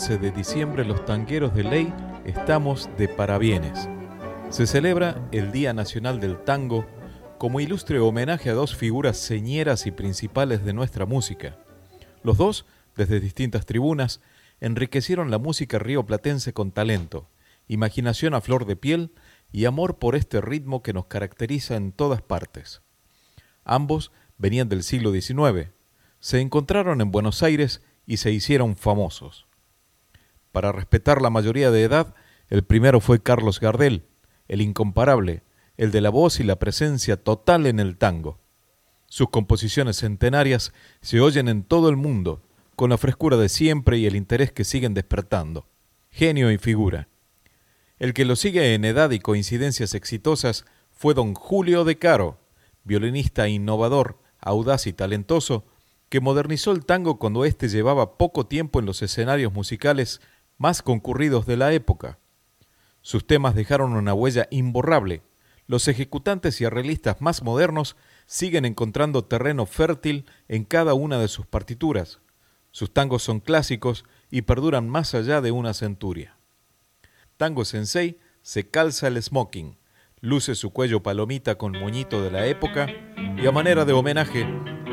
11 de diciembre los tangueros de ley estamos de parabienes. Se celebra el Día Nacional del Tango como ilustre homenaje a dos figuras señeras y principales de nuestra música. Los dos, desde distintas tribunas, enriquecieron la música rioplatense con talento, imaginación a flor de piel y amor por este ritmo que nos caracteriza en todas partes. Ambos venían del siglo XIX, se encontraron en Buenos Aires y se hicieron famosos. Para respetar la mayoría de edad, el primero fue Carlos Gardel, el incomparable, el de la voz y la presencia total en el tango. Sus composiciones centenarias se oyen en todo el mundo, con la frescura de siempre y el interés que siguen despertando. Genio y figura. El que lo sigue en edad y coincidencias exitosas fue don Julio De Caro, violinista innovador, audaz y talentoso, que modernizó el tango cuando éste llevaba poco tiempo en los escenarios musicales más concurridos de la época. Sus temas dejaron una huella imborrable. Los ejecutantes y arreglistas más modernos siguen encontrando terreno fértil en cada una de sus partituras. Sus tangos son clásicos y perduran más allá de una centuria. Tango Sensei se calza el smoking, luce su cuello palomita con moñito de la época y a manera de homenaje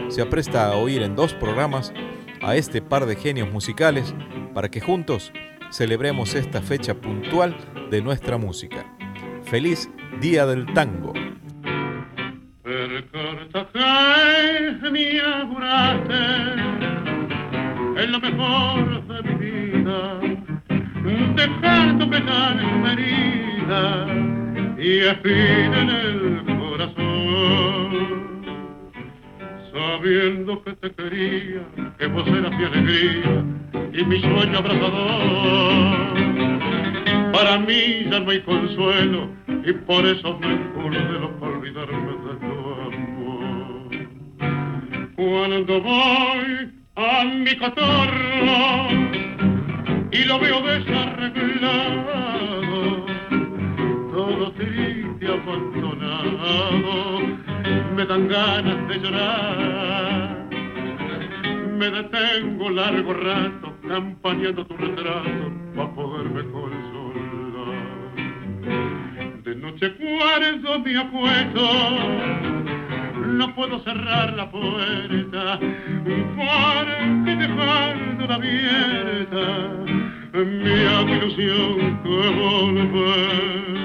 se apresta a oír en dos programas a este par de genios musicales para que juntos celebremos esta fecha puntual de nuestra música. Feliz Día del Tango. Es lo mejor de mi vida, dejar tu pesar en herida y fin en el corazón sabiendo que te quería, que vos eras mi alegría y mi sueño abrazador. Para mí ya no hay consuelo y por eso me de para olvidarme de tu amor. Cuando voy a mi cotorro y lo veo desarreglado, todo triste abandonado me dan ganas de llorar. Me detengo largo rato campañando tu retrato para poderme consolar. De noche cuarzo mi apuesto, no puedo cerrar la puerta porque dejando abierta mi ilusión que volver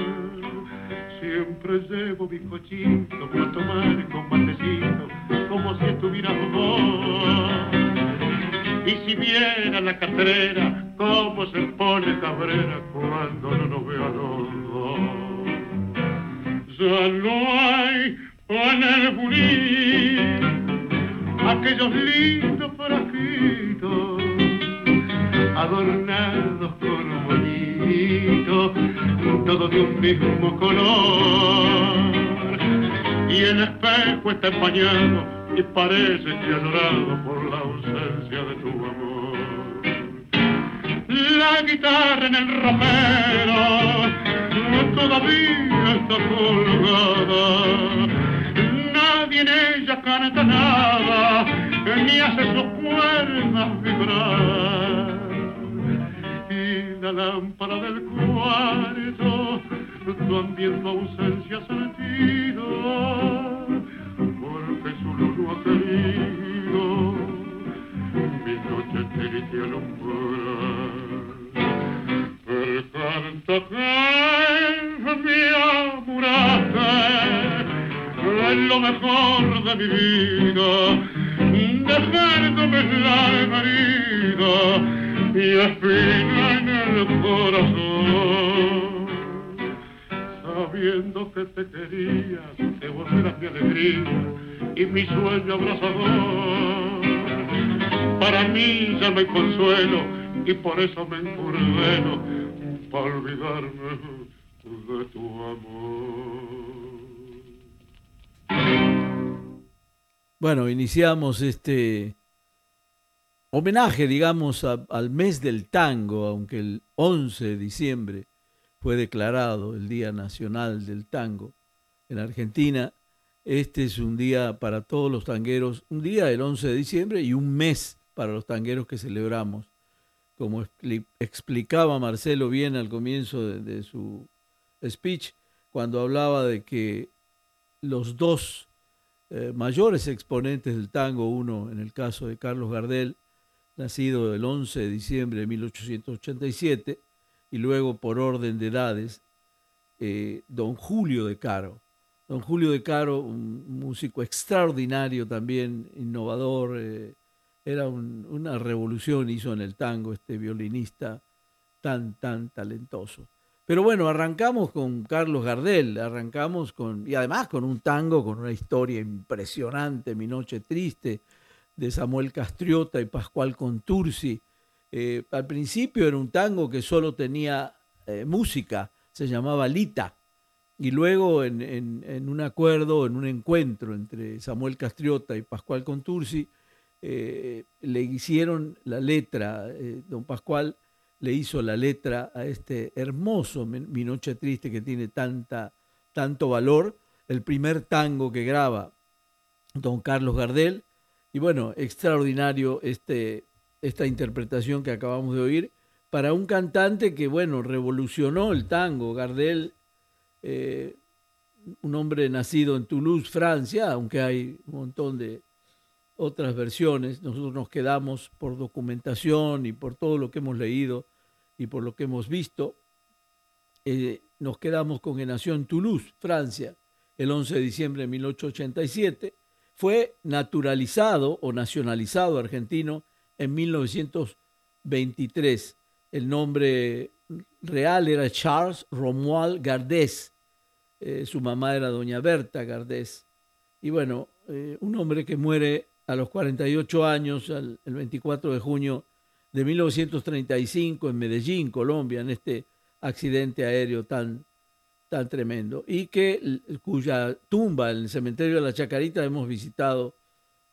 siempre llevo mi cochito para tomar con matecito, como si estuviera vos. Y si viera la catrera, cómo se pone cabrera cuando no nos ve a los dos. Ya no hay en el bulín aquellos lindos frasquitos adornados con bonitos, todo de un mismo color. Y el espejo está empañado y parece que ha llorado por la ausencia de tu amor. La guitarra en el romero todavía está colgada. Nadie en ella canta nada, ni hace sus cuerdas vibrar la lámpara del cuarto, también la ausencia sentida, porque su luz ha querido mi noche triste alumbrar. Per tanto que me amuraste, es lo mejor de mi vida, dejándome la herida y al corazón. Sabiendo que te quería, te volverás mi alegría y mi sueño abrazador. Para mí ya no hay consuelo y por eso me encurdeno para olvidarme de tu amor. Bueno, iniciamos este homenaje, digamos, al mes del tango, aunque el 11 de diciembre fue declarado el Día Nacional del Tango en Argentina. Este es un día para todos los tangueros, un día del 11 de diciembre y un mes para los tangueros que celebramos. Como explicaba Marcelo bien al comienzo de, su speech, cuando hablaba de que los dos eh, mayores exponentes del tango, uno en el caso de Carlos Gardel, nacido el 11 de diciembre de 1887, y luego por orden de edades, eh, don Julio de Caro, Don Julio de Caro, un músico extraordinario también, innovador, eh, era una revolución, hizo en el tango este violinista tan, tan talentoso. Pero bueno, arrancamos con Carlos Gardel, arrancamos con, y además con un tango con una historia impresionante, Mi Noche Triste, de Samuel Castriota y Pascual Contursi. Eh, al principio era un tango que solo tenía eh, música, se llamaba Lita y luego en, un acuerdo, en un encuentro entre Samuel Castriota y Pascual Contursi, eh, le hicieron la letra, don Pascual le hizo la letra a este hermoso Mi Noche Triste que tiene tanta, tanto valor, el primer tango que graba don Carlos Gardel, y bueno, extraordinario este, esta interpretación que acabamos de oír para un cantante que, bueno, revolucionó el tango. Gardel eh, un hombre nacido en Toulouse, Francia, aunque hay un montón de otras versiones, nosotros nos quedamos por documentación y por todo lo que hemos leído y por lo que hemos visto, eh, nos quedamos con que nació en Toulouse, Francia, el 11 de diciembre de 1887, fue naturalizado o nacionalizado argentino en 1923. El nombre real era Charles Romuald Gardés eh, su mamá era doña Berta Gardés. Y bueno, eh, un hombre que muere a los 48 años, el 24 de junio de 1935 en Medellín, Colombia, en este accidente aéreo tan, tan tremendo. Y que cuya tumba en el cementerio de la Chacarita hemos visitado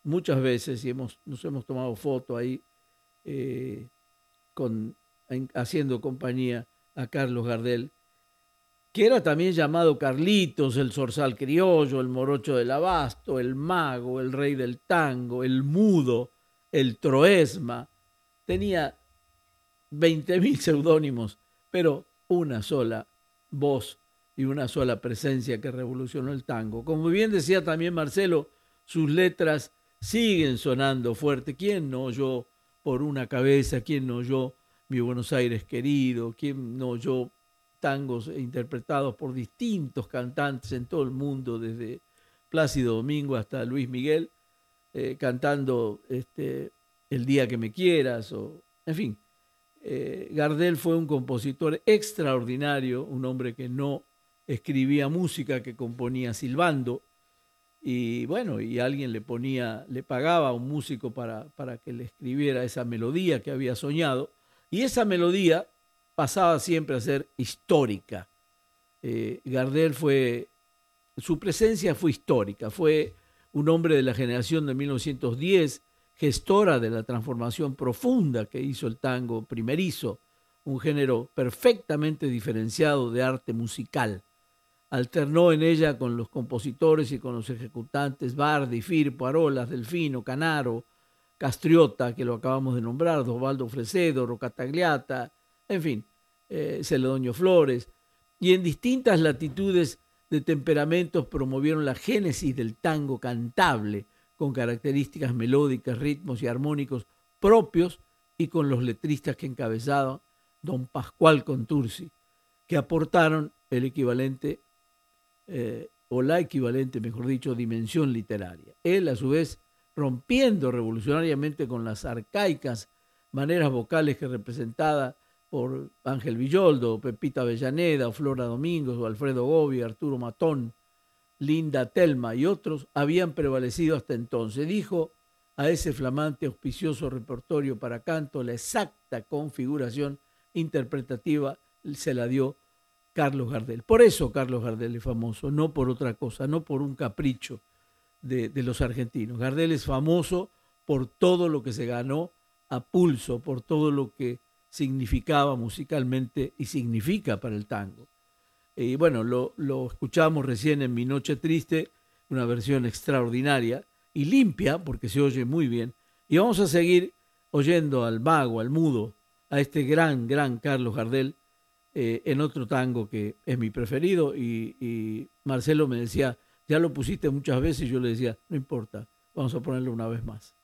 muchas veces y hemos, nos hemos tomado foto ahí eh, con, haciendo compañía a Carlos Gardel que era también llamado Carlitos, el zorzal criollo, el morocho del abasto, el mago, el rey del tango, el mudo, el troesma. Tenía 20.000 seudónimos, pero una sola voz y una sola presencia que revolucionó el tango. Como bien decía también Marcelo, sus letras siguen sonando fuerte. ¿Quién no oyó por una cabeza? ¿Quién no oyó mi Buenos Aires querido? ¿Quién no oyó tangos interpretados por distintos cantantes en todo el mundo, desde Plácido Domingo hasta Luis Miguel, eh, cantando este, El día que me quieras, o, en fin. Eh, Gardel fue un compositor extraordinario, un hombre que no escribía música, que componía silbando, y bueno, y alguien le ponía, le pagaba a un músico para, para que le escribiera esa melodía que había soñado, y esa melodía pasaba siempre a ser histórica. Eh, Gardel fue, su presencia fue histórica, fue un hombre de la generación de 1910, gestora de la transformación profunda que hizo el tango primerizo, un género perfectamente diferenciado de arte musical. Alternó en ella con los compositores y con los ejecutantes Bardi, Firpo, Arolas, Delfino, Canaro, Castriota, que lo acabamos de nombrar, Osvaldo Fresedo, Rocatagliata, en fin, eh, Celedonio Flores, y en distintas latitudes de temperamentos promovieron la génesis del tango cantable, con características melódicas, ritmos y armónicos propios y con los letristas que encabezaban don Pascual Contursi, que aportaron el equivalente eh, o la equivalente, mejor dicho, dimensión literaria. Él, a su vez, rompiendo revolucionariamente con las arcaicas maneras vocales que representada por Ángel Villoldo, Pepita Avellaneda, Flora Domingos, o Alfredo Gobi, Arturo Matón, Linda Telma y otros habían prevalecido hasta entonces. Dijo a ese flamante auspicioso repertorio para canto la exacta configuración interpretativa se la dio Carlos Gardel. Por eso Carlos Gardel es famoso, no por otra cosa, no por un capricho de, los argentinos. Gardel es famoso por todo lo que se ganó a pulso, por todo lo que significaba musicalmente y significa para el tango. Y bueno, lo, lo, escuchamos recién en Mi Noche Triste, una versión extraordinaria y limpia, porque se oye muy bien. Y vamos a seguir oyendo al mago, al mudo, a este gran, gran Carlos Gardel, eh, en otro tango que es mi preferido. Y, Marcelo me decía, ya lo pusiste muchas veces, y yo le decía, no importa, vamos a ponerlo una vez más.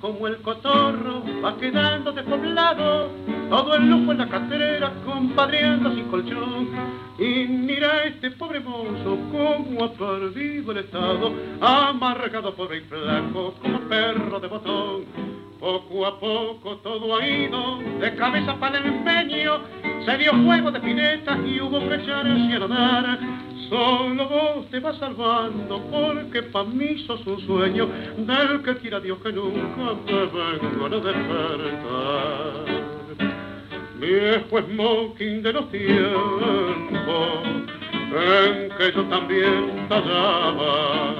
como el cotorro va quedando despoblado, todo el lujo en la cartera compadreando sin colchón. Y mira este pobre mozo como ha perdido el estado, amargado pobre y flaco como perro de botón. Poco a poco todo ha ido de cabeza para el empeño, se dio juego de pinetas y hubo presión en cielo dar. Solo vos te vas salvando porque pa' mí sos un sueño del que quiera Dios que nunca te vengo a despertar. Viejo smoking de los tiempos en que yo también tallaba.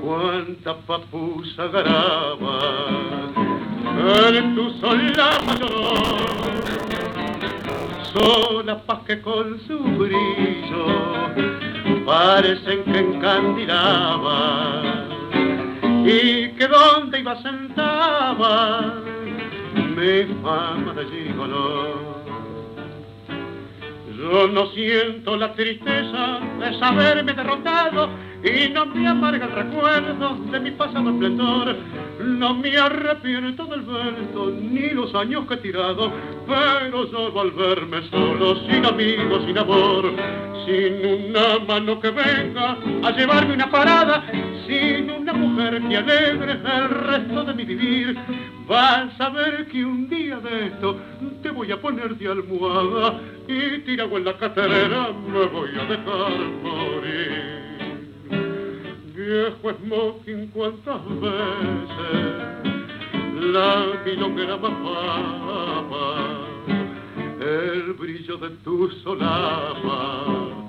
Cuánta papusa garaba en tu solapa lloró sola paz que con su brillo parecen que encandilaban y que donde iba sentaba mi fama de gigolo. Yo no siento la tristeza de saberme derrotado y no me amarga el recuerdo de mi pasado esplendor. No me arrepiento del vento ni los años que he tirado, pero solo al verme solo, sin amigos, sin amor, sin una mano que venga a llevarme una parada, sin una mujer que alegre el resto de mi vivir, vas a ver que un día de esto te voy a poner de almohada y tirado en la caterera me voy a dejar morir. Viejo smoking cuántas veces la milonguera bajaba el brillo de tu solapa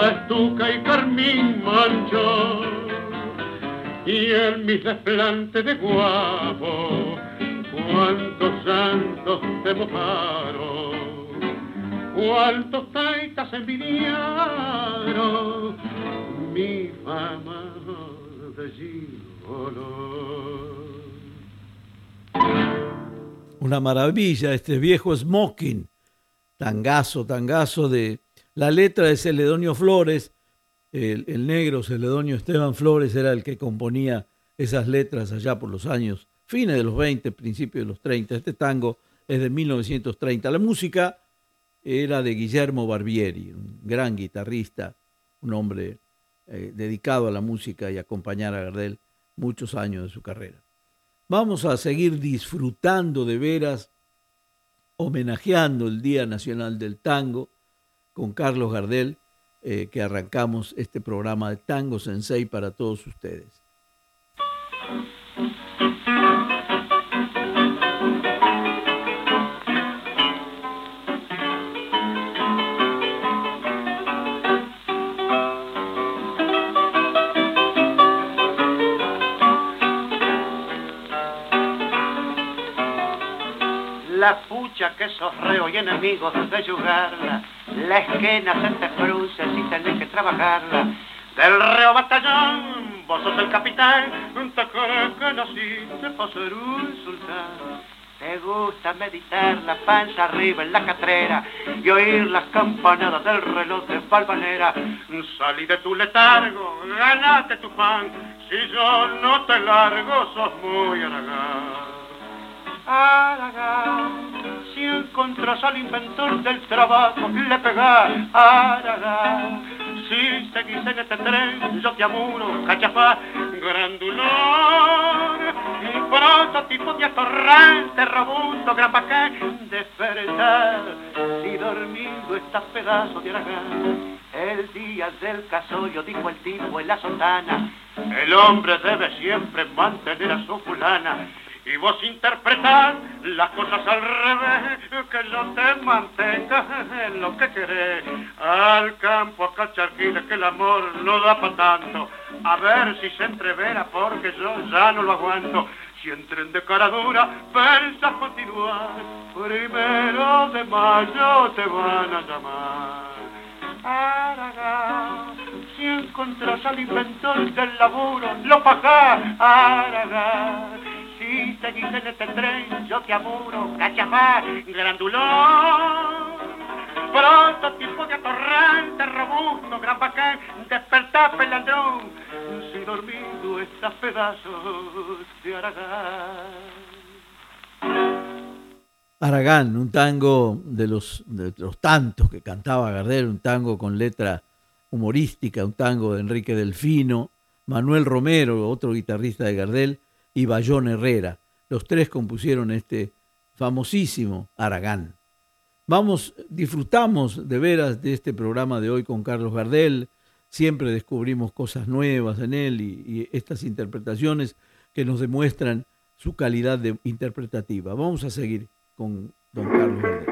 estuca y carmín manchó y en mi desplante de guapo cuántos santos te mojaron cuántos taitas envidiaron mi fama una maravilla este viejo smoking, tangazo, tangazo de la letra de Celedonio Flores, el, negro Celedonio Esteban Flores era el que componía esas letras allá por los años, fines de los 20, principios de los 30. Este tango es de 1930. La música era de Guillermo Barbieri, un gran guitarrista, un hombre eh, dedicado a la música y acompañar a Gardel muchos años de su carrera. Vamos a seguir disfrutando de veras, homenajeando el Día Nacional del Tango con Carlos Gardel, eh, que arrancamos este programa de Tango Sensei para todos ustedes. La pucha que sos reo y enemigos de yugarla, la esquena se te cruce si tenés que trabajarla. Del reo batallón, vos sos el capitán, te crees que naciste para ser un sultán. Te gusta meditar la panza arriba en la catrera y oír las campanadas del reloj de Valvanera. Salí de tu letargo, ganate tu pan, si yo no te largo sos muy aragán. Aragán, si encontras al inventor del trabajo, le pegás, Aragán si seguís en este tren, yo te amuro, cachafá, grandulón, un prototipo de atorrante, robusto, gran bacán, despertar, si dormido estás pedazo de aragán. El día del casollo, dijo el tipo en la sotana, el hombre debe siempre mantener a su fulana y vos interpretás las cosas al revés, que yo te mantenga en lo que querés. Al campo a cacharquines que el amor no da para tanto. A ver si se entrevera porque yo ya no lo aguanto. Si entren de cara dura, pensas continuar. Primero de mayo te van a llamar. Aragán, si encontras al inventor del laburo, lo pagás, Aragán si seguís en este tren, yo te amuro, cachafá, grandulón. Prototipo de atorrante, robusto, gran bacán, despertá, pelandrón, si dormido estás pedazos de Aragán. Aragán, un tango de los, de los tantos que cantaba Gardel, un tango con letra humorística, un tango de Enrique Delfino, Manuel Romero, otro guitarrista de Gardel, y Bayón Herrera. Los tres compusieron este famosísimo Aragán. Vamos, disfrutamos de veras de este programa de hoy con Carlos Gardel. Siempre descubrimos cosas nuevas en él y, estas interpretaciones que nos demuestran su calidad de interpretativa. Vamos a seguir con don Carlos Gardel.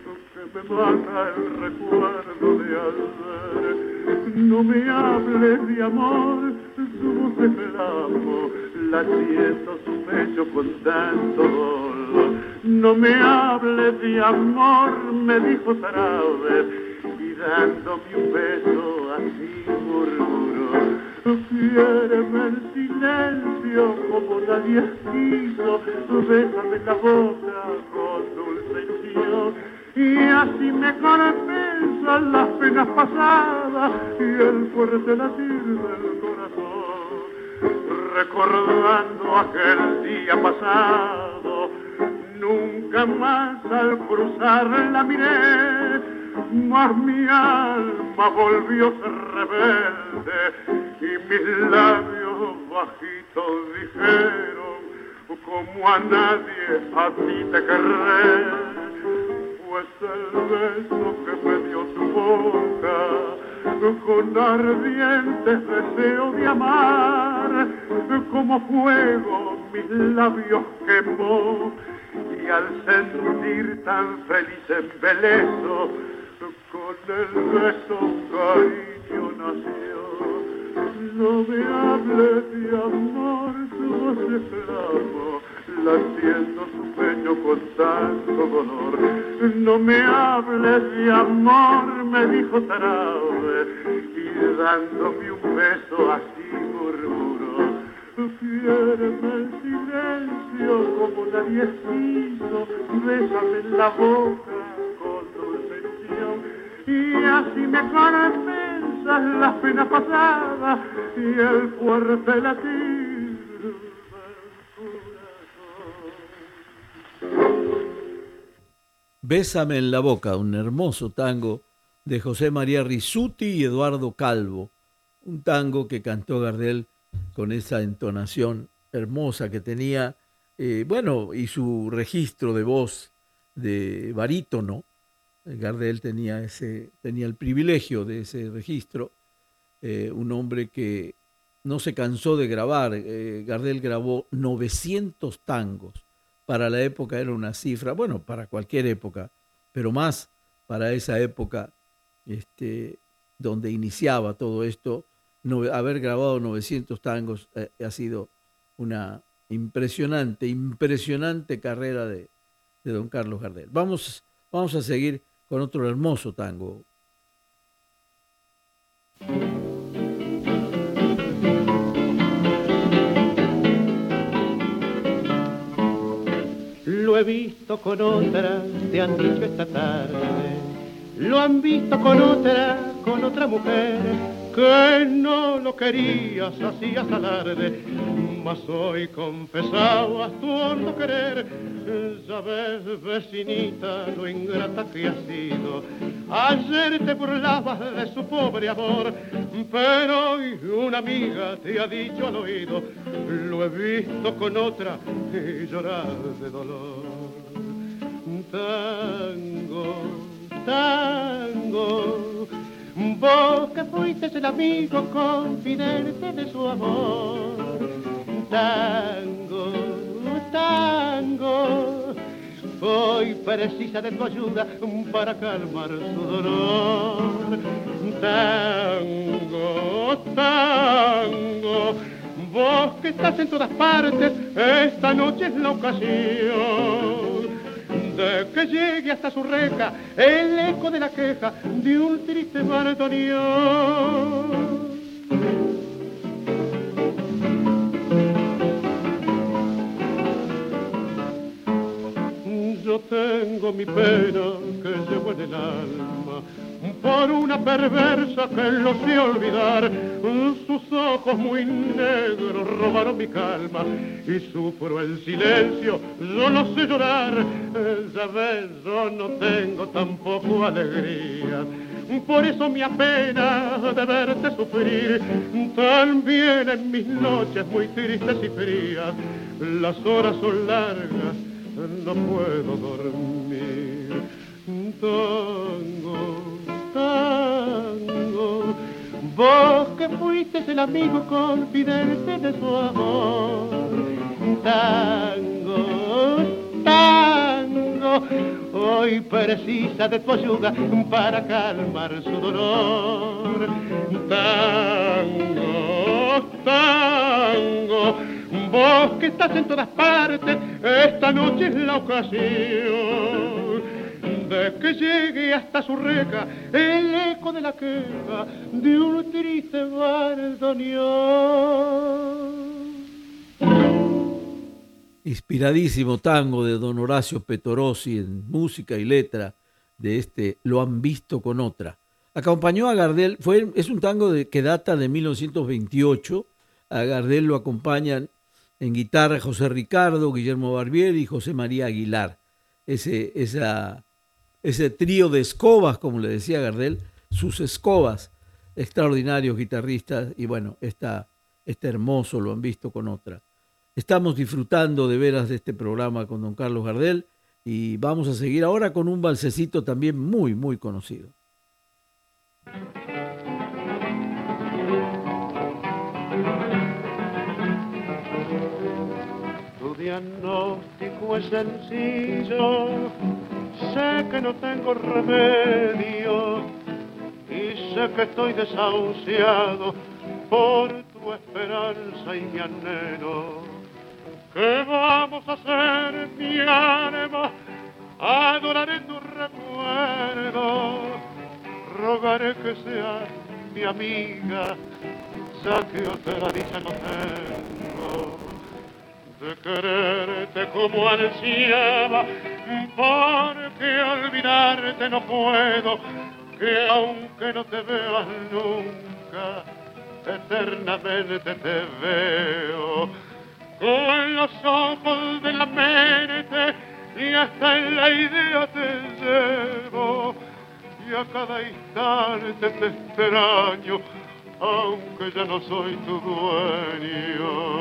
me mata el recuerdo de ayer. No me hables de amor, su voz de clamo, latiendo su pecho con tanto dolor. No me hables de amor, me dijo vez, y dándome un beso así murmuró. Quiéreme en silencio como nadie quiso, bésame la boca con dulce ilusión. Y así me compensan las penas pasadas y el fuerte latir del corazón. Recordando aquel día pasado, nunca más al cruzar la miré mas mi alma volvió ser rebelde y mis labios bajitos dijeron, como a nadie a ti te querré, pues el beso que me dio tu boca, con ardientes deseo de amar, como fuego mis labios quemó, y al sentir tan feliz embeleso, con el beso cariño nació. No me hables de amor, tu voz de flamo, latiendo su pecho con tanto dolor. No me hables de amor, me dijo Tarabe, y dándome un beso así murmuró. Quiéreme en silencio como nadie quiso, bésame en la boca y así me pensar las penas pasadas y el fuerte latir Bésame en la boca, un hermoso tango de José María Risuti y Eduardo Calvo, un tango que cantó Gardel con esa entonación hermosa que tenía, eh, bueno, y su registro de voz de barítono. Gardel tenía, ese, tenía el privilegio de ese registro, eh, un hombre que no se cansó de grabar. Eh, Gardel grabó 900 tangos. Para la época era una cifra, bueno, para cualquier época, pero más para esa época este, donde iniciaba todo esto, haber grabado 900 tangos eh, ha sido una impresionante, impresionante carrera de, de don Carlos Gardel. Vamos, vamos a seguir con otro hermoso tango. He visto con otra, te han dicho esta tarde. Lo han visto con otra, con otra mujer que no lo querías, hacías alarde, mas hoy confesabas tu hondo querer. Ya ves, vecinita, lo ingrata que has sido. Ayer te burlabas de su pobre amor, pero hoy una amiga te ha dicho al oído, lo he visto con otra y llorar de dolor. Tango, tango Vos que fuiste el amigo confidente de su amor. Tango, tango, hoy precisa de tu ayuda para calmar su dolor. Tango, tango, vos que estás en todas partes, esta noche es la ocasión que llegue hasta su reja el eco de la queja de un triste bandoneón. Yo tengo mi pena que llevo en el alma por una perversa que lo sé olvidar. Sus ojos muy negros robaron mi calma y sufro el silencio, yo no sé llorar. Ya ves, yo no tengo tampoco alegría. Por eso me apena de verte sufrir, también en mis noches muy tristes y frías. Las horas son largas, no puedo dormir. Tango, tango. Vos que fuiste el amigo confidente de su amor. Tango, tango. Hoy precisa de tu ayuda para calmar su dolor. Tango, tango. Vos que estás en todas partes, esta noche es la ocasión que llegue hasta su reja el eco de la queja de un triste Inspiradísimo tango de don Horacio Petorossi en música y letra de este Lo han visto con otra. Acompañó a Gardel, fue, es un tango de, que data de 1928. A Gardel lo acompañan en guitarra José Ricardo, Guillermo Barbieri y José María Aguilar. Ese, ese trío de escobas, como le decía Gardel, sus escobas, extraordinarios guitarristas, y bueno, está, este hermoso lo han visto con otra. Estamos disfrutando de veras de este programa con don Carlos Gardel y vamos a seguir ahora con un balsecito también muy, muy conocido. Diagnóstico es sencillo sé que no tengo remedio y sé que estoy desahuciado por tu esperanza y mi anhelo. ¿Qué vamos a hacer, mi alma? Adoraré tu recuerdo, rogaré que seas mi amiga, ya que otra dicha no tengo de quererte como ansiaba porque olvidarte no puedo, que aunque no te veas nunca, eternamente te veo. Con los ojos de la mente y hasta en la idea te llevo y a cada instante te extraño, aunque ya no soy tu dueño.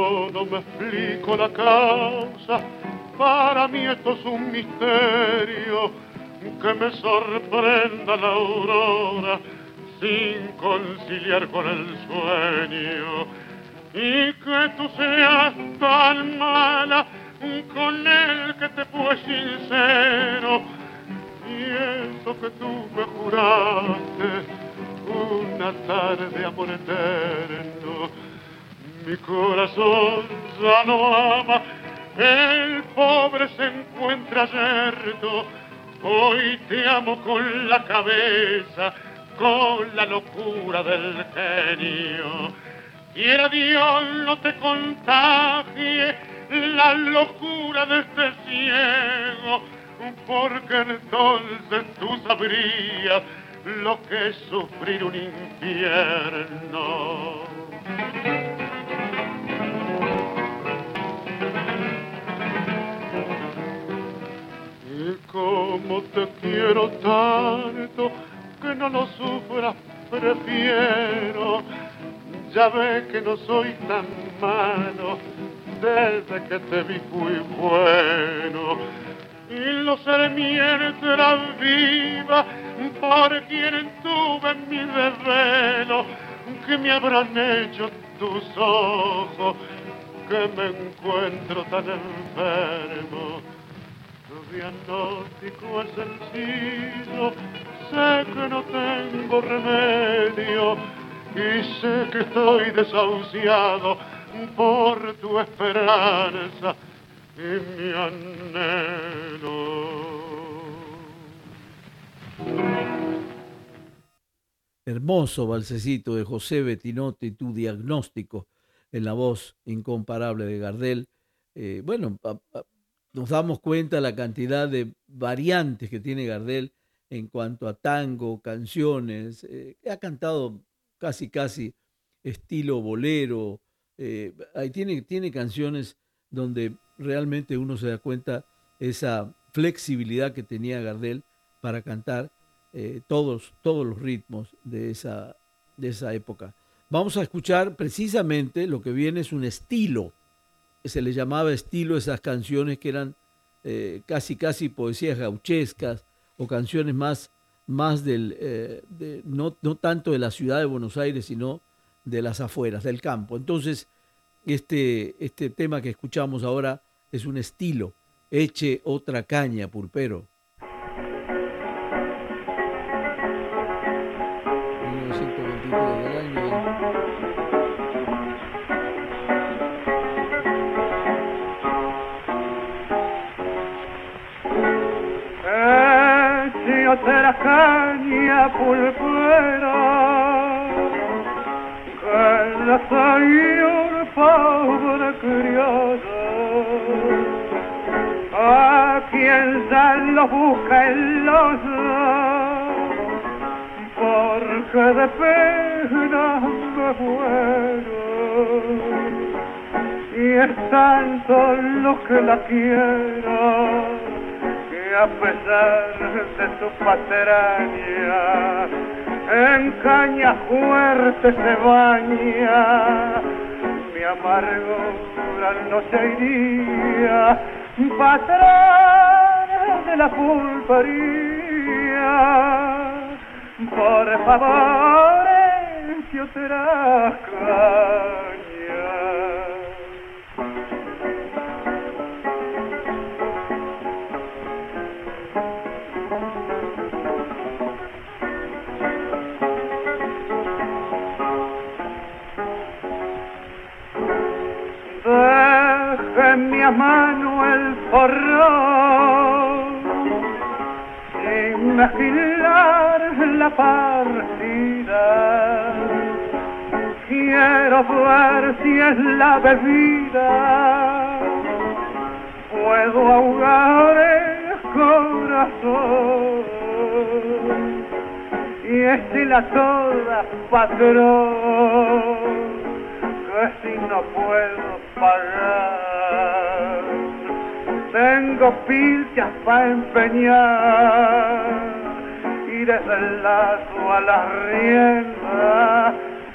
Yo no me explico la causa, para mí esto es un misterio, que me sorprenda la aurora sin conciliar con el sueño. Y que tú seas tan mala con el que te fue sincero y eso que tú me juraste una tarde de amor eterno mi corazón ya no ama el pobre se encuentra yerto hoy te amo con la cabeza con la locura del genio. Quiera Dios no te contagie la locura de este ciego, porque entonces tú sabrías lo que es sufrir un infierno. Como te quiero tanto, que no lo sufras, prefiero. Ya ves que no soy tan malo, desde que te vi fui bueno. Y los la viva, por quien tuve mi desvelo, que me habrán hecho tus ojos, que me encuentro tan enfermo. Diagnóstico es sencillo, sé que no tengo remedio y sé que estoy desahuciado por tu esperanza y mi anhelo. Hermoso balsecito de José Betinotti, tu diagnóstico en la voz incomparable de Gardel. Eh, bueno, nos damos cuenta la cantidad de variantes que tiene Gardel en cuanto a tango, canciones. Eh, ha cantado casi, casi estilo bolero. Eh, ahí tiene, tiene canciones donde realmente uno se da cuenta esa flexibilidad que tenía Gardel para cantar eh, todos, todos los ritmos de esa, de esa época. Vamos a escuchar precisamente lo que viene es un estilo. Se le llamaba estilo esas canciones que eran casi, casi poesías gauchescas, o canciones más, más del, eh, no, no, tanto de la ciudad de Buenos Aires, sino de las afueras, del campo. Entonces, este, este tema que escuchamos ahora es un estilo, eche otra caña, pulpero. Ya lo busca en los porque de pena me muero. Y es tanto lo que la quiero a pesar de su patraña, en caña fuerte se baña, mi amargura no se iría, patrón de la pulpería, por favor, si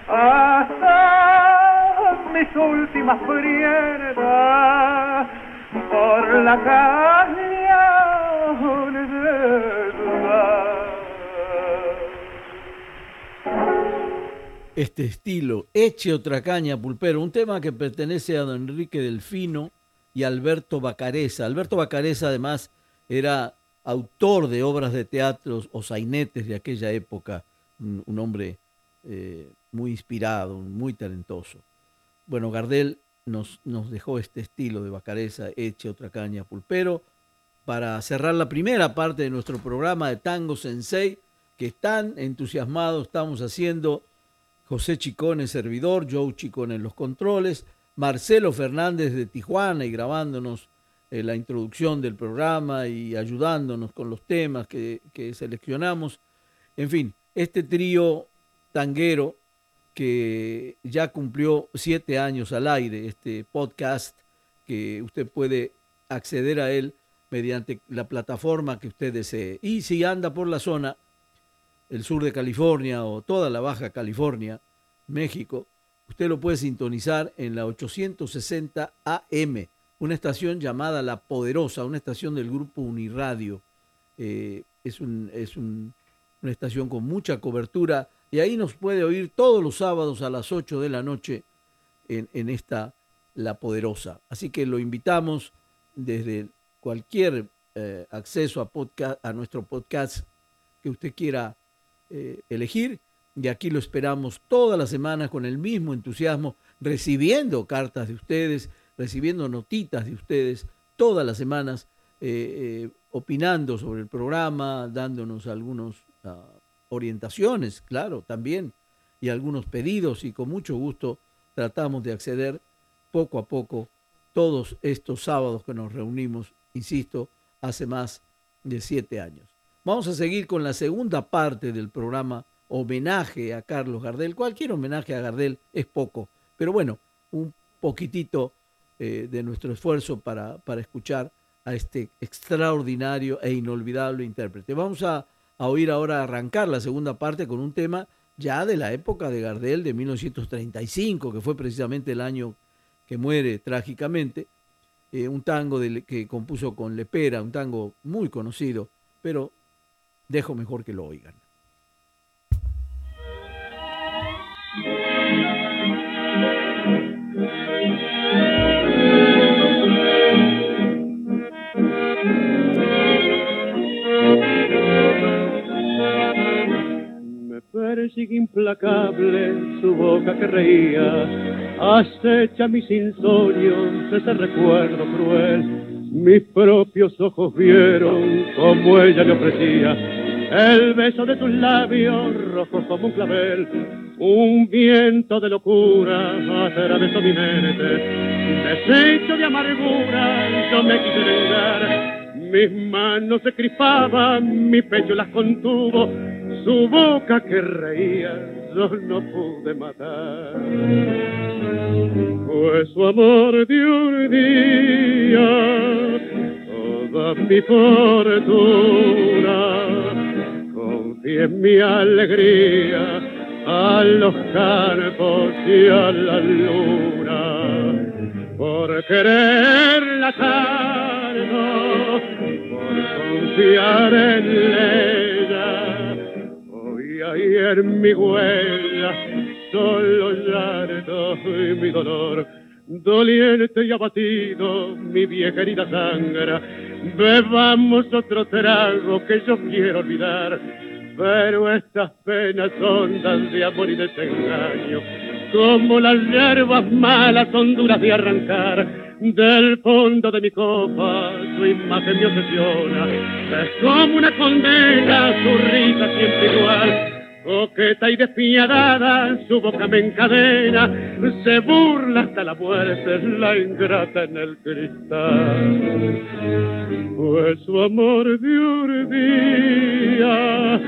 hasta mis últimas por la este estilo, Eche otra caña, pulpero, un tema que pertenece a don Enrique Delfino y Alberto Bacareza. Alberto Bacareza además era autor de obras de teatro o sainetes de aquella época, un, hombre eh, muy inspirado, muy talentoso. Bueno, Gardel nos, nos dejó este estilo de Bacareza, Eche otra caña, pulpero, para cerrar la primera parte de nuestro programa de Tango Sensei, que tan entusiasmados estamos haciendo José Chicón servidor, Joe Chicón en los controles, Marcelo Fernández de Tijuana y grabándonos eh, la introducción del programa y ayudándonos con los temas que, seleccionamos. En fin, este trío tanguero que ya cumplió siete años al aire, este podcast que usted puede acceder a él mediante la plataforma que usted desee. Y si anda por la zona, el sur de California o toda la Baja California, México, usted lo puede sintonizar en la 860 AM, una estación llamada La Poderosa, una estación del grupo Uniradio. Eh, es un, es una estación con mucha cobertura y ahí nos puede oír todos los sábados a las 8 de la noche en, en esta La Poderosa. Así que lo invitamos desde cualquier eh, acceso a, podcast, a nuestro podcast que usted quiera eh, elegir. Y aquí lo esperamos todas las semanas con el mismo entusiasmo, recibiendo cartas de ustedes, recibiendo notitas de ustedes todas las semanas, eh, opinando sobre el programa, dándonos algunas orientaciones, claro, también, y algunos pedidos, y con mucho gusto tratamos de acceder poco a poco todos estos sábados que nos reunimos, insisto, hace más de siete años. Vamos a seguir con la segunda parte del programa homenaje a Carlos Gardel. Cualquier homenaje a Gardel es poco, pero bueno, un poquitito eh, de nuestro esfuerzo para, para, escuchar a este extraordinario e inolvidable intérprete. Vamos a, a oír ahora arrancar la segunda parte con un tema ya de la época de Gardel de 1935, que fue precisamente el año que muere trágicamente, eh, un tango que compuso con Lepera, un tango muy conocido, pero dejo mejor que lo oigan. Persigue implacable su boca que reía acecha mis insomnios ese recuerdo cruel. Mis propios ojos vieron como ella le ofrecía el beso de tus labios rojos como un clavel. Un viento de locura atravesó mi mente, desecho de amargura, yo me quise vengar. Mis manos se crispaban, mi pecho las contuvo, su boca que reía yo no pude matar. Fue su amor de un día, toda mi fortuna. Confié en mi alegría a los campos y a la luna. Por quererla tanto, por confiar en ella ayer mi huella, solo llanto y mi dolor. Doliente y abatido, mi vieja herida sangra, bebamos otro trago que yo quiero olvidar. Pero estas penas son de amor y desengaño, como las hierbas malas son duras de arrancar. Del fondo de mi copa su imagen me obsesiona, es como una condena, su risa siempre igual coqueta y despiadada, su boca me encadena, se burla hasta la muerte, la ingrata en el cristal. Pues su amor de un día,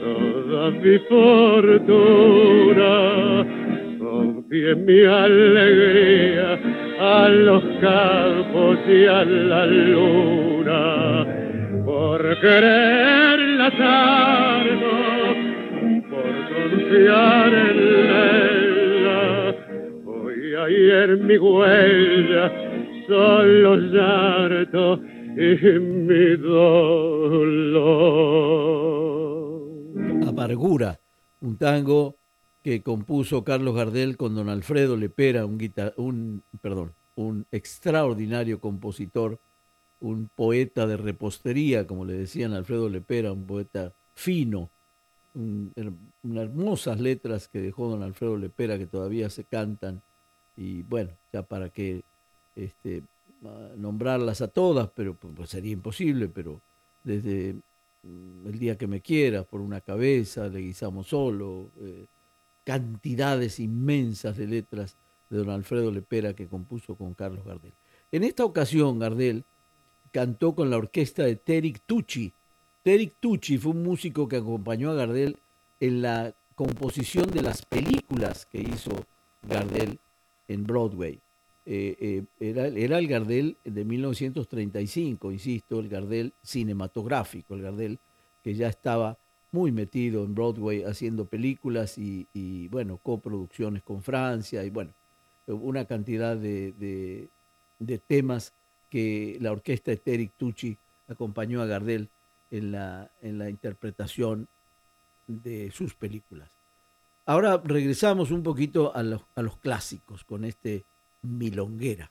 toda mi fortuna. Confié mi alegría a los campos y a la luna. Por querer la por ayer mi. Amargura, un tango que compuso Carlos Gardel con don Alfredo Lepera, un, un, perdón, un extraordinario compositor, un poeta de repostería, como le decían Alfredo Lepera, un poeta fino, unas hermosas letras que dejó don Alfredo Lepera que todavía se cantan y bueno, ya para que este, nombrarlas a todas, pero pues sería imposible, pero desde mm, el día que me quieras, por una cabeza, le guisamos solo, eh, cantidades inmensas de letras de don Alfredo Lepera que compuso con Carlos Gardel. En esta ocasión, Gardel cantó con la orquesta de Terik Tucci. Terik Tucci fue un músico que acompañó a Gardel en la composición de las películas que hizo Gardel en Broadway. Eh, eh, era, era, el Gardel de 1935, insisto, el Gardel cinematográfico, el Gardel que ya estaba muy metido en Broadway haciendo películas y, bueno, coproducciones con Francia y bueno, una cantidad de, temas que la orquesta Eteric Tucci acompañó a Gardel en la, en la interpretación de sus películas. Ahora regresamos un poquito a los, a los clásicos con este Milonguera.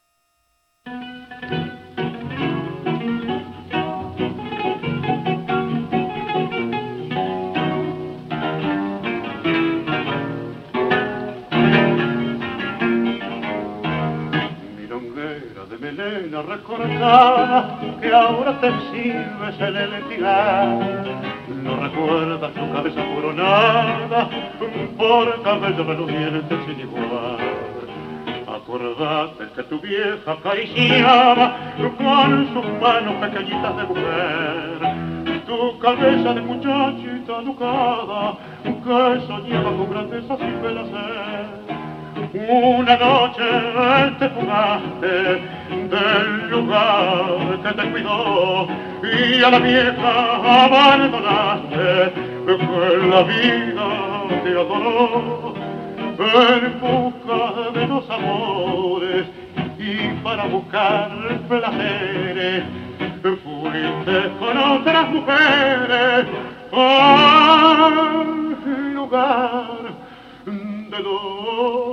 Melena recortada que ahora te exhibes en el tirar. No recuerdas tu cabeza coronada por cabello reluciente sin igual. Acordate que tu vieja acariciaba con sus manos pequeñitas de mujer tu cabeza de muchachita educada que soñaba con grandeza sin placer una noche te fugaste del lugar que te cuidó y a la vieja abandonaste. Que la vida te adoró en busca de los amores y para buscar placeres. Fuiste con otras mujeres al lugar de los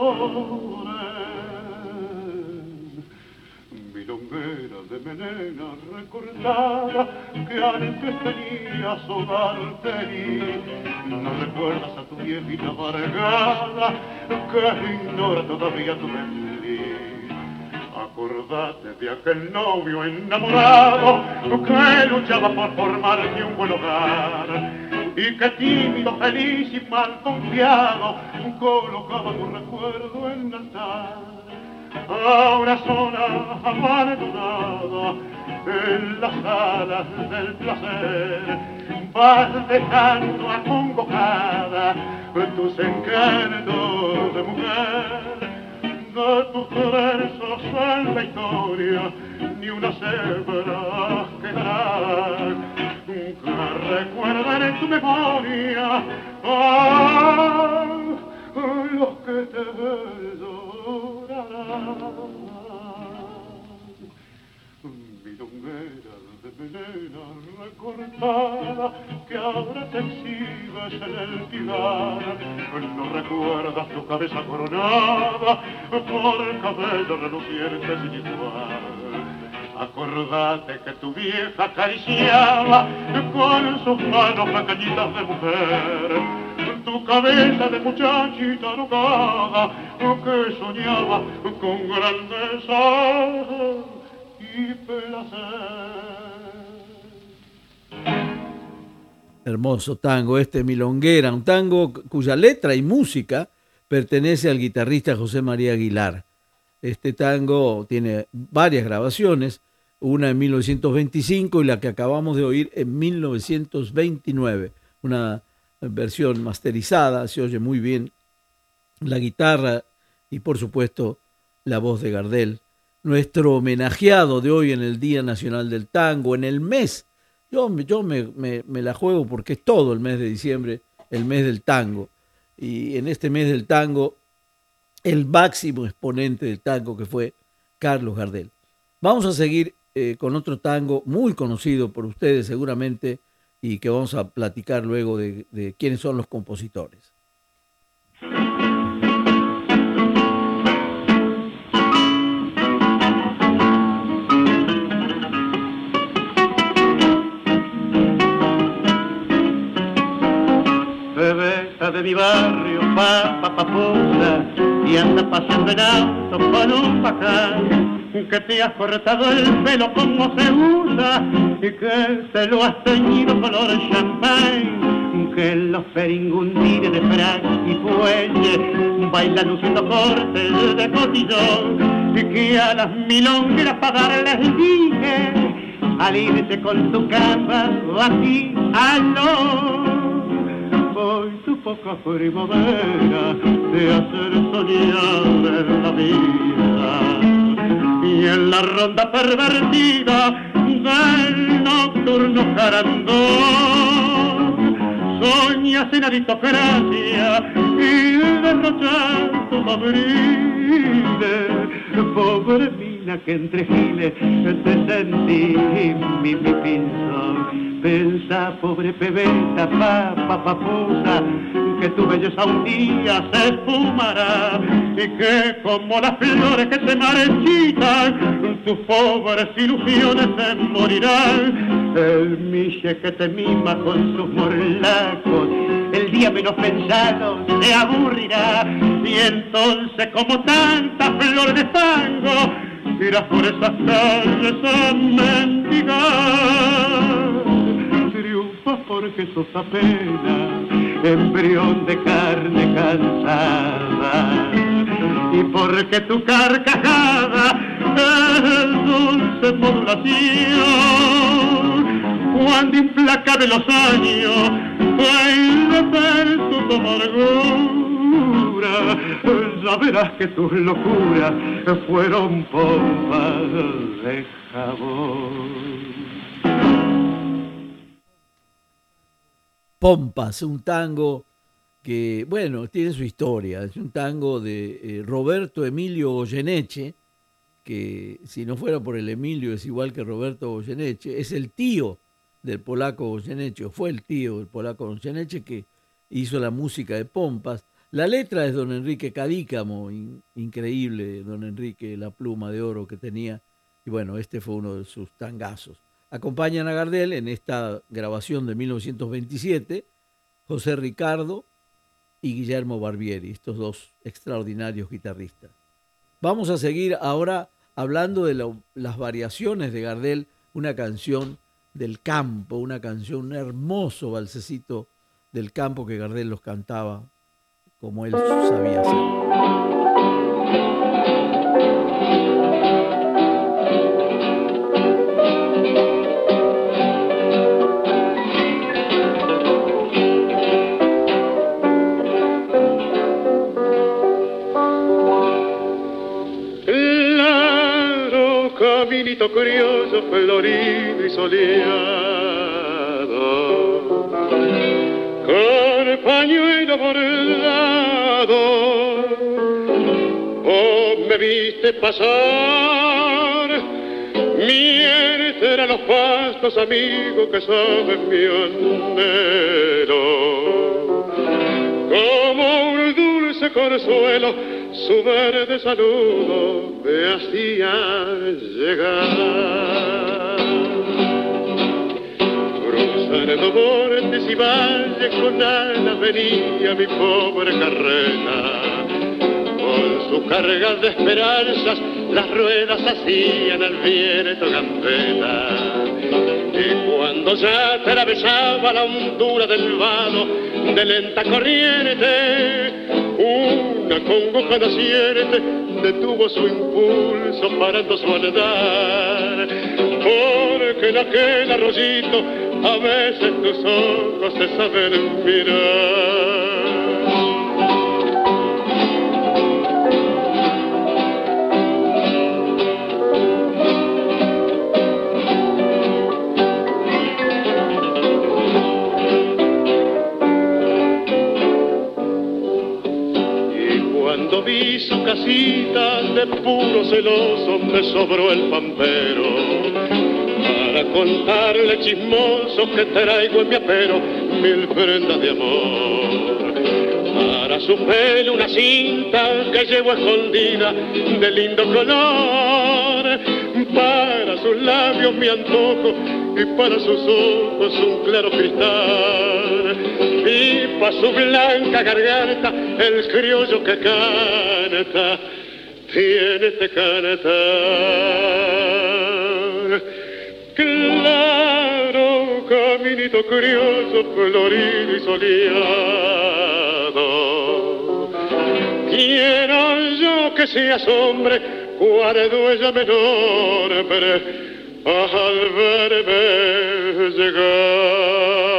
dolores. Milonguera de menena recordada que antes tenías hogar feliz. No recuerdas a tu viejita amargada que ignora todavía tu feliz. Acordate de aquel novio enamorado que luchaba por formarte un buen hogar y que tímido, feliz y mal confiado colocaba tu recuerdo en el altar. Ahora sola, abandonada, en las alas del placer, vas dejando acongojada tus encantos de mujer. De tus versos en la historia, ni una cebra quedará recuerdan en tu memoria a los que te llorarán. Milonguera de melena recortada que ahora te exhibes en el pilar. No recuerdas tu cabeza coronada por cabello reluciente sin igual Acordate que tu vieja acariciaba con sus manos pequeñitas de mujer tu cabeza de muchachita arrugada que soñaba con grandeza y placer. Hermoso tango este Milonguera, un tango cuya letra y música pertenece al guitarrista José María Aguilar. Este tango tiene varias grabaciones, una en 1925 y la que acabamos de oír en 1929, una versión masterizada, se oye muy bien la guitarra y por supuesto la voz de Gardel. Nuestro homenajeado de hoy en el Día Nacional del Tango, en el mes, yo, yo me, me la juego porque es todo el mes de diciembre, el mes del tango. Y en este mes del tango, el máximo exponente del tango que fue Carlos Gardel. Vamos a seguir eh, con otro tango muy conocido por ustedes seguramente y que vamos a platicar luego de, quiénes son los compositores. De mi barrio, papa papuda, y anda pasando en auto con un pajar que te has cortado el pelo como se usa y que se lo has teñido color champagne. Que los peringundines de frac y fuelle bailan luciendo cortes de cotillón y que a las milongueras para darles dije alíbese con tu cama aquí aló hoy tu poca primavera de hacer soñar en la vida la ronda pervertida del nocturno carandón soñas en aristocracia y derrochar tu pobre mina que entre giles te sentí mi, mi pinzón. Pensa, pobre pebeta, papa, papusa, que tu belleza un día se esfumará y que como las flores que se marchitan, tus pobres ilusiones se morirán. El miche que te mima con sus morlacos, el día menos pensado se aburrirá y entonces como tantas flores de fango, irás por esas calles a mendigar porque sos apenas embrión de carne cansada. Y porque tu carcajada es dulce modulación cuando implacable los años baila tu amargura ya verás que tus locuras fueron pompas de jabón Pompas, un tango que, bueno, tiene su historia. Es un tango de eh, Roberto Emilio Goyeneche, que si no fuera por el Emilio es igual que Roberto Goyeneche, es el tío del polaco Goyeneche, o fue el tío del polaco Goyeneche que hizo la música de Pompas. La letra es don Enrique Cadícamo, increíble don Enrique, la pluma de oro que tenía. Y bueno, este fue uno de sus tangazos. Acompañan a Gardel en esta grabación de 1927 José Ricardo y Guillermo Barbieri, estos dos extraordinarios guitarristas. Vamos a seguir ahora hablando de las variaciones de Gardel, una canción del campo, una canción, un hermoso balsecito del campo que Gardel los cantaba como él sabía hacer. Curioso, florido y soleado, con pañuelo bordado, vos me viste pasar, mierte a los pastos amigos que saben mi anhelo, como un dulce consuelo, su verde saludo me hacía llegar. Cruzando montes y valles con alas venía mi pobre carreta. Con su carga de esperanzas las ruedas hacían al viento gambeta. Y cuando ya atravesaba la hondura del vado de lenta corriente, la congoja naciente detuvo su impulso parando su andar. Porque en aquel arroyito a veces tus ojos se saben mirar. Su casita de puro celoso me sobró el pampero para contarle chismoso que traigo en mi apero mil prendas de amor. Para su pelo una cinta que llevo escondida de lindo color. Para sus labios mi antojo y para sus ojos un claro cristal. Y para su blanca garganta el criollo que canta, tiene este cantar. Claro, caminito criollo, florido y soleado. Quiero yo que seas hombre, cuando ella menor, pero al verme llegar.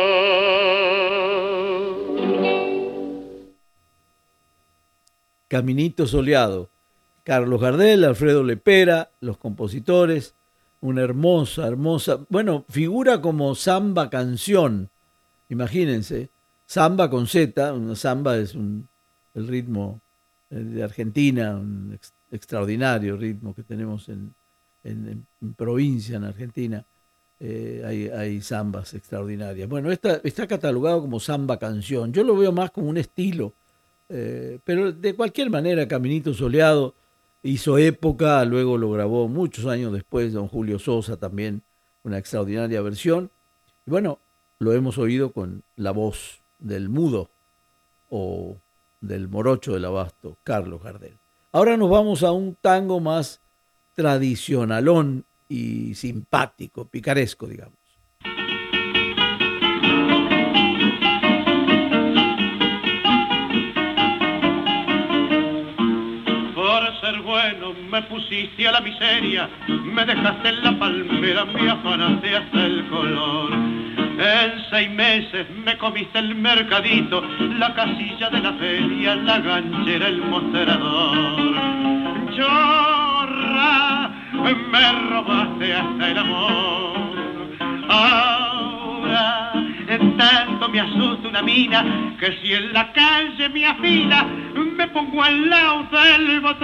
Caminito soleado. Carlos Gardel, Alfredo Lepera, los compositores, una hermosa, hermosa, bueno, figura como samba canción, imagínense, samba con Z, una samba es un, el ritmo eh, de Argentina, un extraordinario ritmo que tenemos en, en, provincia, en Argentina, eh, hay, hay, zambas extraordinarias. Bueno, esta, está catalogado como samba canción. Yo lo veo más como un estilo, eh, pero de cualquier manera, Caminito Soleado hizo época, luego lo grabó muchos años después don Julio Sosa también, una extraordinaria versión. Y bueno, lo hemos oído con la voz del mudo o del morocho del abasto, Carlos Gardel. Ahora nos vamos a un tango más tradicionalón y simpático, picaresco, digamos. Bueno me pusiste a la miseria, me dejaste en la palmera, me afanaste hasta el color. En seis meses me comiste el mercadito, la casilla de la feria, la ganchera, el mostrador. Yo me robaste hasta el amor. Ahora tanto me asusta una mina que si en la calle me afila me pongo al lado del botón.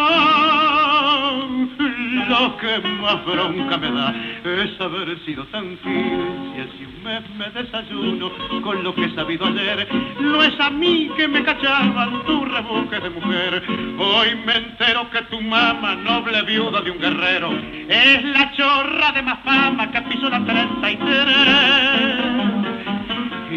Lo que más bronca me da es haber sido tan fiel. Si un mes me desayuno con lo que he sabido ayer, no es a mí que me cachaban tu rebuque de mujer. Hoy me entero que tu mamá, noble viuda de un guerrero, es la chorra de más fama que pisó la 33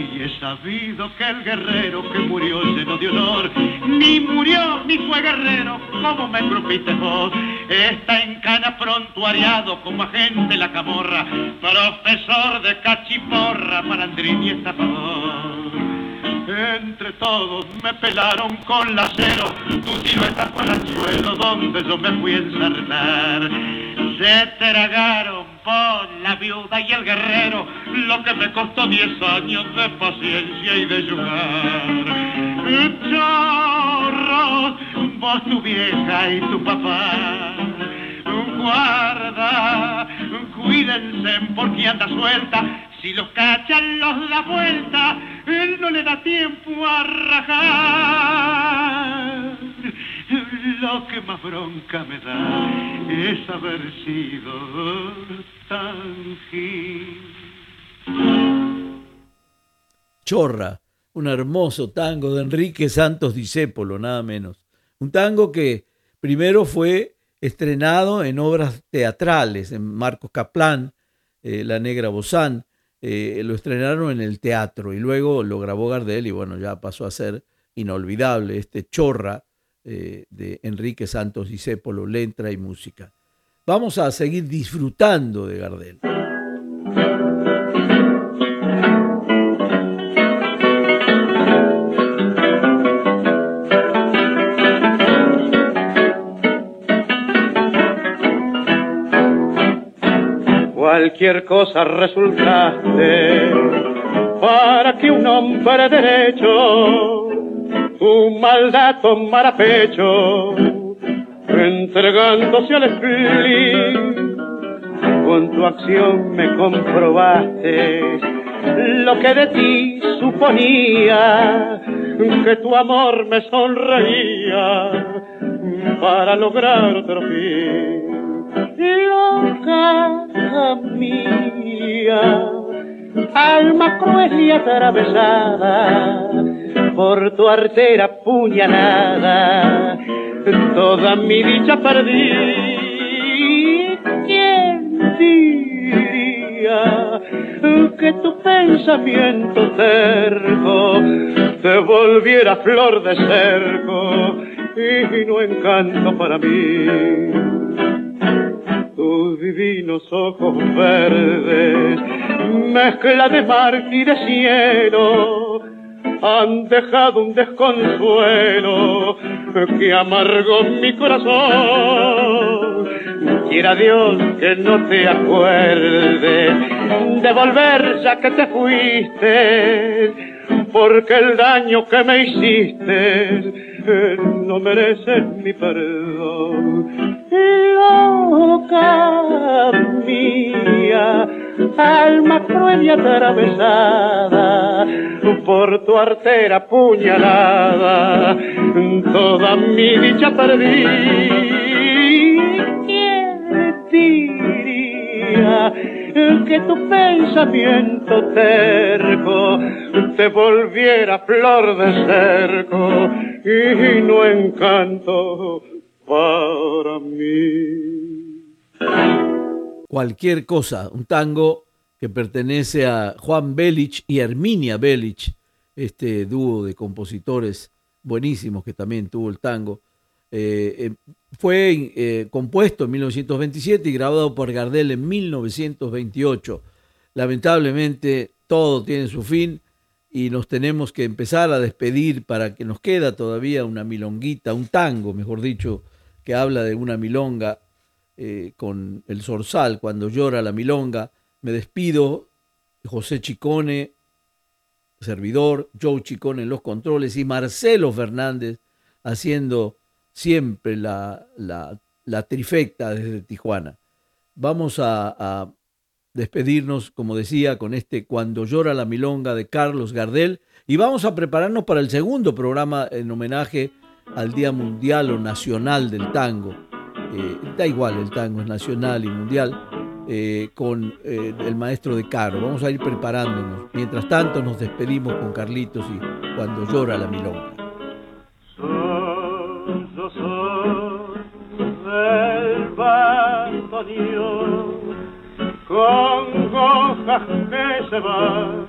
y he sabido que el guerrero que murió lleno de honor, ni murió ni fue guerrero, como me grupiste vos, está en cana prontuariado como agente la camorra, profesor de cachiporra, malandrín y estafador. Entre todos me pelaron con la cero, tu está por el suelo donde yo me fui a ensartar. Se tragaron por la viuda y el guerrero lo que me costó diez años de paciencia y de jugar. Chorro, vos tu vieja y tu papá, guarda, cuídense porque anda suelta, si los cachan los da vuelta, él no le da tiempo a rajar. Lo que más bronca me da es haber sido tan Chorra, un hermoso tango de Enrique Santos Discépolo, nada menos. Un tango que primero fue estrenado en obras teatrales, en Marcos Caplán, eh, La Negra Bozán, eh, lo estrenaron en el teatro y luego lo grabó Gardel y bueno, ya pasó a ser inolvidable este Chorra eh, de Enrique Santos Discépolo, letra y música. Vamos a seguir disfrutando de Gardel. cualquier cosa resultaste para que un hombre derecho tu maldad tomara pecho entregándose al spleen con tu acción me comprobaste lo que de ti suponía que tu amor me sonreía para lograr otro fin. Loca mía, alma cruel y atravesada por tu artera puñalada, toda mi dicha perdí. ¿Quién diría que tu pensamiento terco te volviera flor de cerco y no encanto para mí? Tus divinos ojos verdes, mezcla de mar y de cielo, han dejado un desconsuelo que amargó mi corazón. Quiera Dios que no te acuerdes de volver ya que te fuiste, porque el daño que me hiciste no merece mi perdón loca mía, alma cruel y atravesada por tu artera puñalada, toda mi dicha perdí. ¿Quién diría que tu pensamiento terco te volviera flor de cerco y no encanto para mí. Cualquier cosa, un tango que pertenece a Juan Belich y Herminia Belich, este dúo de compositores buenísimos que también tuvo el tango. Eh, eh, fue eh, compuesto en 1927 y grabado por Gardel en 1928. Lamentablemente todo tiene su fin y nos tenemos que empezar a despedir para que nos queda todavía una milonguita, un tango, mejor dicho, que habla de una milonga eh, con el zorzal, cuando llora la milonga. Me despido, José Chicone, servidor, Joe Chicone en los controles y Marcelo Fernández haciendo siempre la, la, trifecta desde Tijuana. Vamos a, a, despedirnos, como decía, con este Cuando llora la milonga de Carlos Gardel y vamos a prepararnos para el segundo programa en homenaje al Día Mundial o Nacional del Tango. Eh, da igual, el tango es nacional y mundial, eh, con eh, el maestro de Caro. Vamos a ir preparándonos. Mientras tanto nos despedimos con Carlitos y cuando llora la milonga. con hojas que se van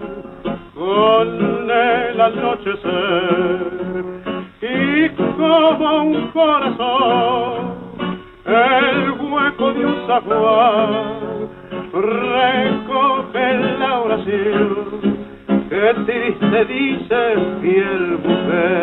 con el anochecer y como un corazón el hueco de un zaguán recoge la oración que triste dice fiel mujer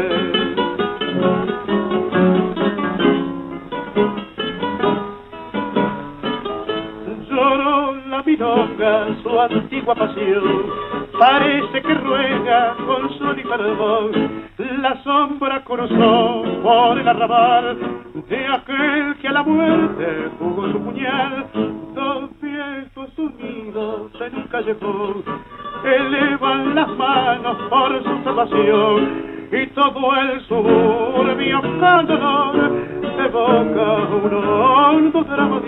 cruzó por el arrabal de aquel que a la muerte jugó su puñal. Dos viejos unidos en un callejón elevan las manos por su salvación y todo el suburbio con dolor evoca un hondo drama